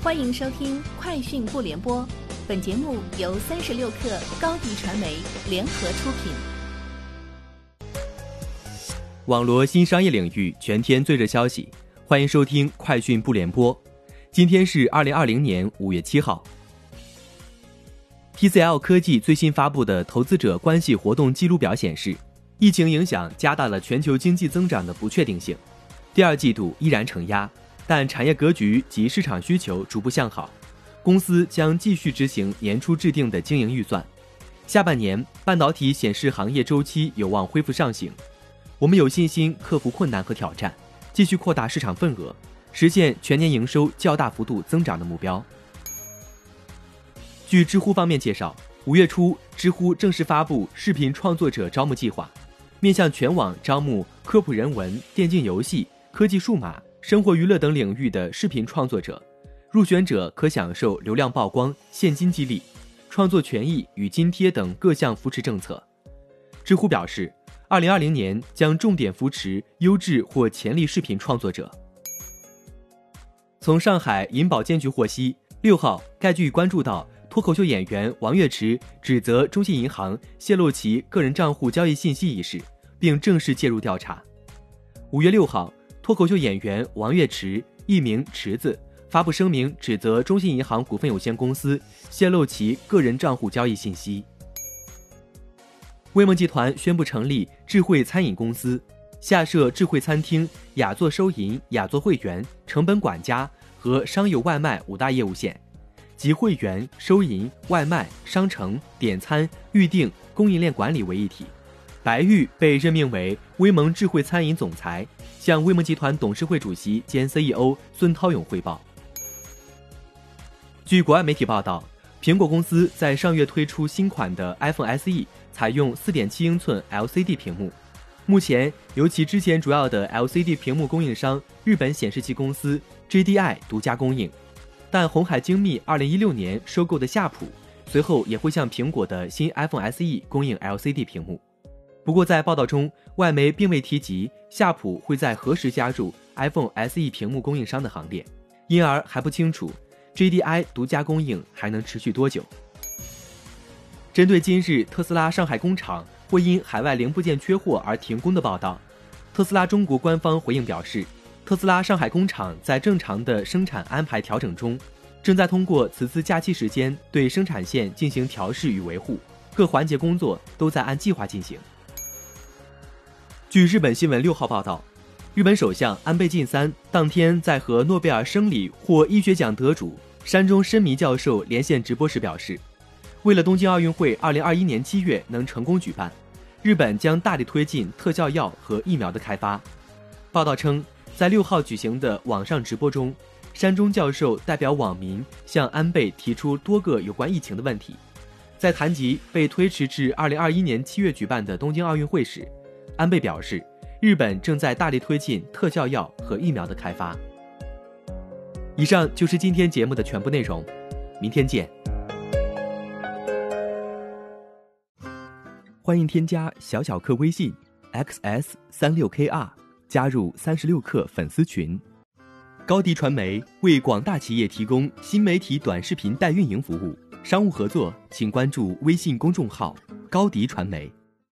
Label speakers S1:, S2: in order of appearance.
S1: 欢迎收听《快讯不联播》，本节目由三十六克高低传媒联合出品。
S2: 网罗新商业领域全天最热消息，欢迎收听《快讯不联播》。今天是二零二零年五月七号。TCL 科技最新发布的投资者关系活动记录表显示，疫情影响加大了全球经济增长的不确定性，第二季度依然承压。但产业格局及市场需求逐步向好，公司将继续执行年初制定的经营预算。下半年半导体显示行业周期有望恢复上行，我们有信心克服困难和挑战，继续扩大市场份额，实现全年营收较大幅度增长的目标。据知乎方面介绍，五月初，知乎正式发布视频创作者招募计划，面向全网招募科普人文、电竞游戏、科技数码。生活娱乐等领域的视频创作者，入选者可享受流量曝光、现金激励、创作权益与津贴等各项扶持政策。知乎表示，二零二零年将重点扶持优质或潜力视频创作者。从上海银保监局获悉，六号该局关注到脱口秀演员王岳池指责中信银行泄露其个人账户交易信息一事，并正式介入调查。五月六号。脱口秀演员王岳池艺名池子发布声明，指责中信银行股份有限公司泄露其个人账户交易信息。威梦集团宣布成立智慧餐饮公司，下设智慧餐厅、雅座收银、雅座会员、成本管家和商有外卖五大业务线，集会员、收银、外卖、商城、点餐、预订、供应链管理为一体。白玉被任命为威盟智慧餐饮总裁，向威盟集团董事会主席兼 CEO 孙涛勇汇报。据国外媒体报道，苹果公司在上月推出新款的 iPhone SE，采用4.7英寸 LCD 屏幕，目前由其之前主要的 LCD 屏幕供应商日本显示器公司 JDI 独家供应，但红海精密2016年收购的夏普，随后也会向苹果的新 iPhone SE 供应 LCD 屏幕。不过，在报道中，外媒并未提及夏普会在何时加入 iPhone SE 屏幕供应商的行列，因而还不清楚 JDI 独家供应还能持续多久。针对今日特斯拉上海工厂会因海外零部件缺货而停工的报道，特斯拉中国官方回应表示，特斯拉上海工厂在正常的生产安排调整中，正在通过此次假期时间对生产线进行调试与维护，各环节工作都在按计划进行。据日本新闻六号报道，日本首相安倍晋三当天在和诺贝尔生理或医学奖得主山中伸弥教授连线直播时表示，为了东京奥运会二零二一年七月能成功举办，日本将大力推进特效药和疫苗的开发。报道称，在六号举行的网上直播中，山中教授代表网民向安倍提出多个有关疫情的问题。在谈及被推迟至二零二一年七月举办的东京奥运会时，安倍表示，日本正在大力推进特效药和疫苗的开发。以上就是今天节目的全部内容，明天见。欢迎添加小小客微信 xs 三六 kr，加入三十六课粉丝群。高迪传媒为广大企业提供新媒体短视频代运营服务，商务合作请关注微信公众号高迪传媒。